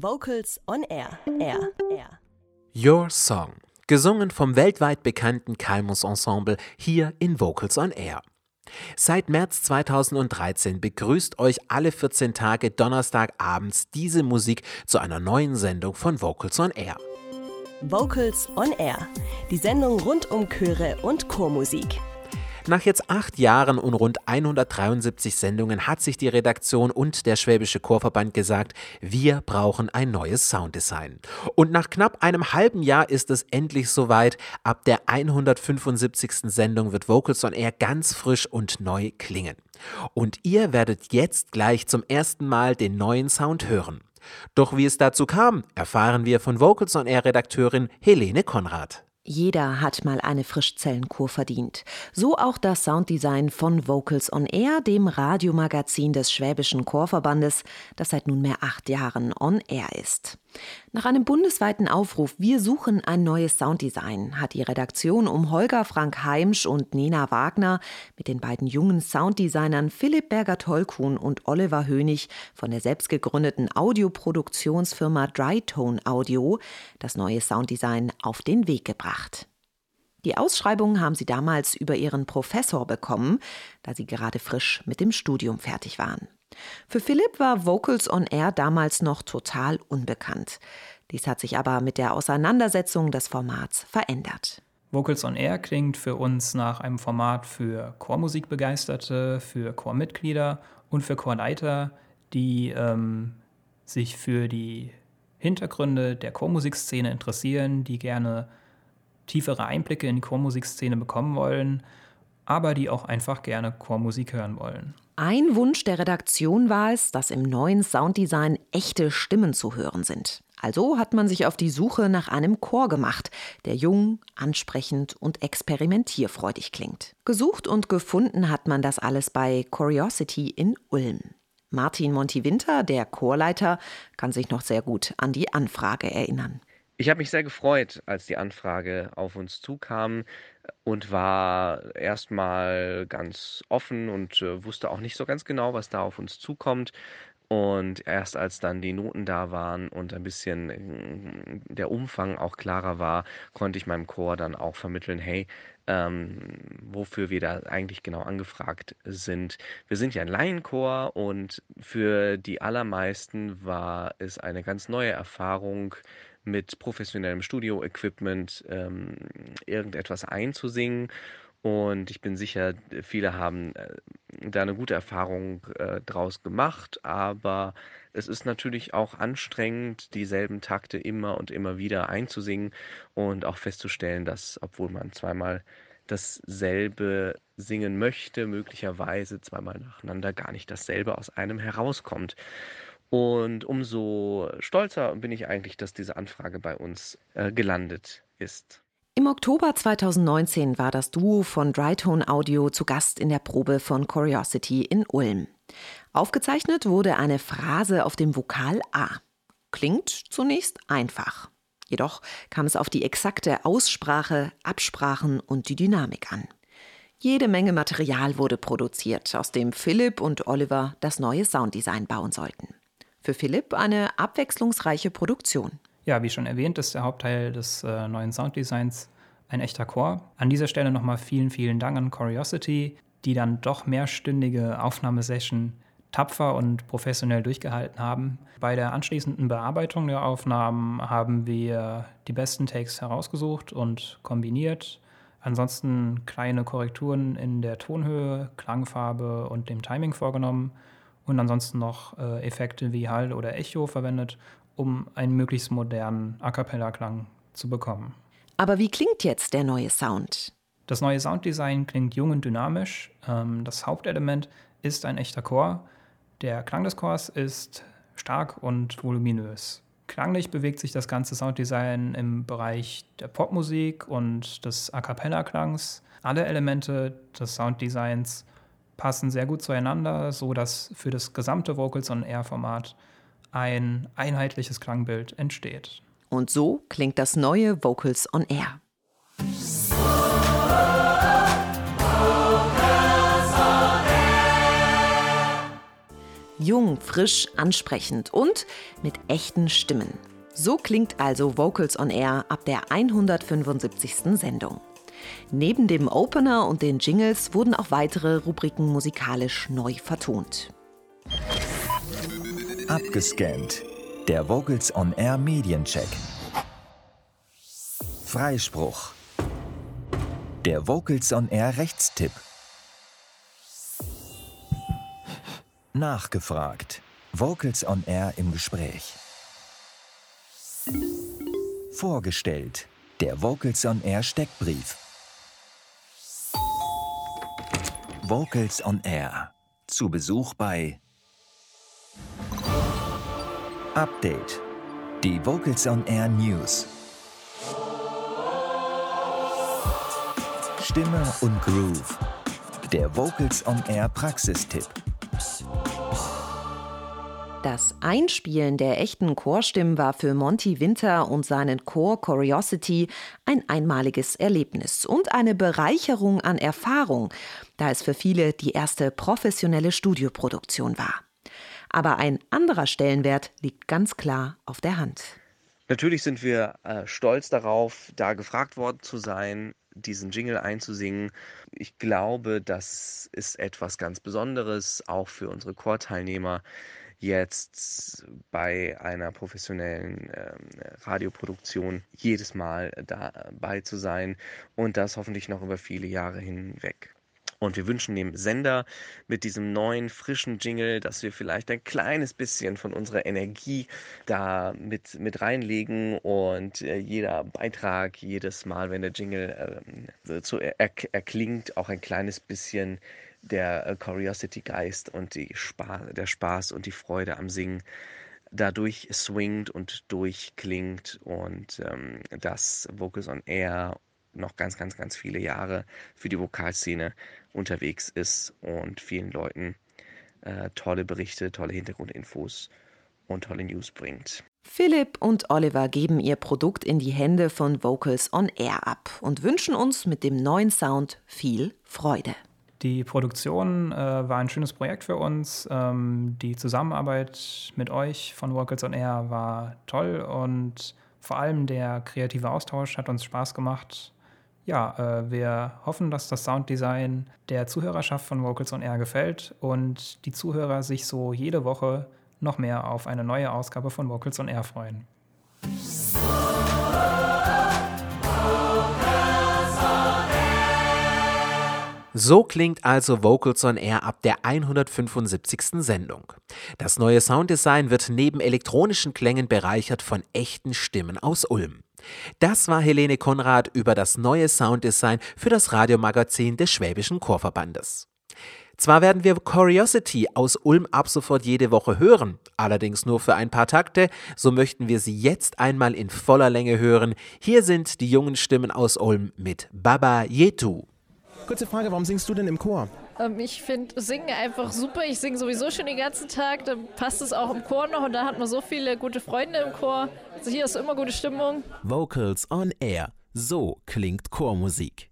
Vocals on Air. Air. Air. Your Song. Gesungen vom weltweit bekannten Kalmus Ensemble hier in Vocals on Air. Seit März 2013 begrüßt euch alle 14 Tage Donnerstagabends diese Musik zu einer neuen Sendung von Vocals on Air. Vocals on Air. Die Sendung rund um Chöre und Chormusik. Nach jetzt acht Jahren und rund 173 Sendungen hat sich die Redaktion und der Schwäbische Chorverband gesagt, wir brauchen ein neues Sounddesign. Und nach knapp einem halben Jahr ist es endlich soweit. Ab der 175. Sendung wird Vocals on Air ganz frisch und neu klingen. Und ihr werdet jetzt gleich zum ersten Mal den neuen Sound hören. Doch wie es dazu kam, erfahren wir von Vocals on Air Redakteurin Helene Konrad. Jeder hat mal eine Frischzellenkur verdient. So auch das Sounddesign von Vocals on Air, dem Radiomagazin des Schwäbischen Chorverbandes, das seit nunmehr acht Jahren on Air ist. Nach einem bundesweiten Aufruf Wir suchen ein neues Sounddesign hat die Redaktion um Holger Frank Heimsch und Nina Wagner mit den beiden jungen Sounddesignern Philipp Berger-Tolkun und Oliver Hönig von der selbst gegründeten Audioproduktionsfirma Drytone Audio das neue Sounddesign auf den Weg gebracht. Die Ausschreibung haben sie damals über ihren Professor bekommen, da sie gerade frisch mit dem Studium fertig waren. Für Philipp war Vocals on Air damals noch total unbekannt. Dies hat sich aber mit der Auseinandersetzung des Formats verändert. Vocals on Air klingt für uns nach einem Format für Chormusikbegeisterte, für Chormitglieder und für Chorleiter, die ähm, sich für die Hintergründe der Chormusikszene interessieren, die gerne tiefere Einblicke in die Chormusikszene bekommen wollen, aber die auch einfach gerne Chormusik hören wollen. Ein Wunsch der Redaktion war es, dass im neuen Sounddesign echte Stimmen zu hören sind. Also hat man sich auf die Suche nach einem Chor gemacht, der jung, ansprechend und experimentierfreudig klingt. Gesucht und gefunden hat man das alles bei Curiosity in Ulm. Martin Monti-Winter, der Chorleiter, kann sich noch sehr gut an die Anfrage erinnern. Ich habe mich sehr gefreut, als die Anfrage auf uns zukam und war erstmal ganz offen und äh, wusste auch nicht so ganz genau, was da auf uns zukommt. Und erst als dann die Noten da waren und ein bisschen äh, der Umfang auch klarer war, konnte ich meinem Chor dann auch vermitteln, hey, ähm, wofür wir da eigentlich genau angefragt sind. Wir sind ja ein Laienchor und für die allermeisten war es eine ganz neue Erfahrung, mit professionellem Studio-Equipment ähm, irgendetwas einzusingen. Und ich bin sicher, viele haben äh, da eine gute Erfahrung äh, draus gemacht. Aber es ist natürlich auch anstrengend, dieselben Takte immer und immer wieder einzusingen und auch festzustellen, dass, obwohl man zweimal dasselbe singen möchte, möglicherweise zweimal nacheinander gar nicht dasselbe aus einem herauskommt. Und umso stolzer bin ich eigentlich, dass diese Anfrage bei uns äh, gelandet ist. Im Oktober 2019 war das Duo von Drytone Audio zu Gast in der Probe von Curiosity in Ulm. Aufgezeichnet wurde eine Phrase auf dem Vokal A. Klingt zunächst einfach. Jedoch kam es auf die exakte Aussprache, Absprachen und die Dynamik an. Jede Menge Material wurde produziert, aus dem Philipp und Oliver das neue Sounddesign bauen sollten. Für Philipp eine abwechslungsreiche Produktion. Ja, wie schon erwähnt, ist der Hauptteil des äh, neuen Sounddesigns ein echter Chor. An dieser Stelle nochmal vielen, vielen Dank an Curiosity, die dann doch mehrstündige Aufnahmesession tapfer und professionell durchgehalten haben. Bei der anschließenden Bearbeitung der Aufnahmen haben wir die besten Takes herausgesucht und kombiniert. Ansonsten kleine Korrekturen in der Tonhöhe, Klangfarbe und dem Timing vorgenommen und ansonsten noch äh, Effekte wie Hall oder Echo verwendet, um einen möglichst modernen A cappella-Klang zu bekommen. Aber wie klingt jetzt der neue Sound? Das neue Sounddesign klingt jung und dynamisch. Ähm, das Hauptelement ist ein echter Chor. Der Klang des Chors ist stark und voluminös. Klanglich bewegt sich das ganze Sounddesign im Bereich der Popmusik und des A cappella-Klangs. Alle Elemente des Sounddesigns passen sehr gut zueinander, so dass für das gesamte Vocals on Air Format ein einheitliches Klangbild entsteht. Und so klingt das neue Vocals on Air. Jung, frisch, ansprechend und mit echten Stimmen. So klingt also Vocals on Air ab der 175. Sendung. Neben dem Opener und den Jingles wurden auch weitere Rubriken musikalisch neu vertont. Abgescannt. Der Vocals on Air Mediencheck. Freispruch. Der Vocals on Air Rechtstipp. Nachgefragt. Vocals on Air im Gespräch. Vorgestellt. Der Vocals on Air Steckbrief. Vocals on Air. Zu Besuch bei Update. Die Vocals on Air News. Stimme und Groove. Der Vocals on Air Praxistipp. Das Einspielen der echten Chorstimmen war für Monty Winter und seinen Chor Curiosity ein einmaliges Erlebnis und eine Bereicherung an Erfahrung, da es für viele die erste professionelle Studioproduktion war. Aber ein anderer Stellenwert liegt ganz klar auf der Hand. Natürlich sind wir äh, stolz darauf, da gefragt worden zu sein, diesen Jingle einzusingen. Ich glaube, das ist etwas ganz Besonderes, auch für unsere Chorteilnehmer jetzt bei einer professionellen ähm, Radioproduktion jedes Mal dabei zu sein und das hoffentlich noch über viele Jahre hinweg. Und wir wünschen dem Sender mit diesem neuen, frischen Jingle, dass wir vielleicht ein kleines bisschen von unserer Energie da mit, mit reinlegen und äh, jeder Beitrag, jedes Mal, wenn der Jingle äh, so er, erklingt, auch ein kleines bisschen der äh, Curiosity-Geist und die Spa der Spaß und die Freude am Singen dadurch swingt und durchklingt. Und ähm, das Vocals on Air noch ganz, ganz, ganz viele Jahre für die Vokalszene unterwegs ist und vielen Leuten äh, tolle Berichte, tolle Hintergrundinfos und tolle News bringt. Philipp und Oliver geben ihr Produkt in die Hände von Vocals on Air ab und wünschen uns mit dem neuen Sound viel Freude. Die Produktion äh, war ein schönes Projekt für uns. Ähm, die Zusammenarbeit mit euch von Vocals on Air war toll und vor allem der kreative Austausch hat uns Spaß gemacht. Ja, äh, wir hoffen, dass das Sounddesign der Zuhörerschaft von Vocals on Air gefällt und die Zuhörer sich so jede Woche noch mehr auf eine neue Ausgabe von Vocals on Air freuen. So klingt also Vocals on Air ab der 175. Sendung. Das neue Sounddesign wird neben elektronischen Klängen bereichert von echten Stimmen aus Ulm. Das war Helene Konrad über das neue Sounddesign für das Radiomagazin des Schwäbischen Chorverbandes. Zwar werden wir Curiosity aus Ulm ab sofort jede Woche hören, allerdings nur für ein paar Takte, so möchten wir sie jetzt einmal in voller Länge hören. Hier sind die jungen Stimmen aus Ulm mit Baba Yetu. Kurze Frage, warum singst du denn im Chor? Ähm, ich finde Singen einfach super. Ich singe sowieso schon den ganzen Tag. Dann passt es auch im Chor noch und da hat man so viele gute Freunde im Chor. Also hier ist immer gute Stimmung. Vocals on Air. So klingt Chormusik.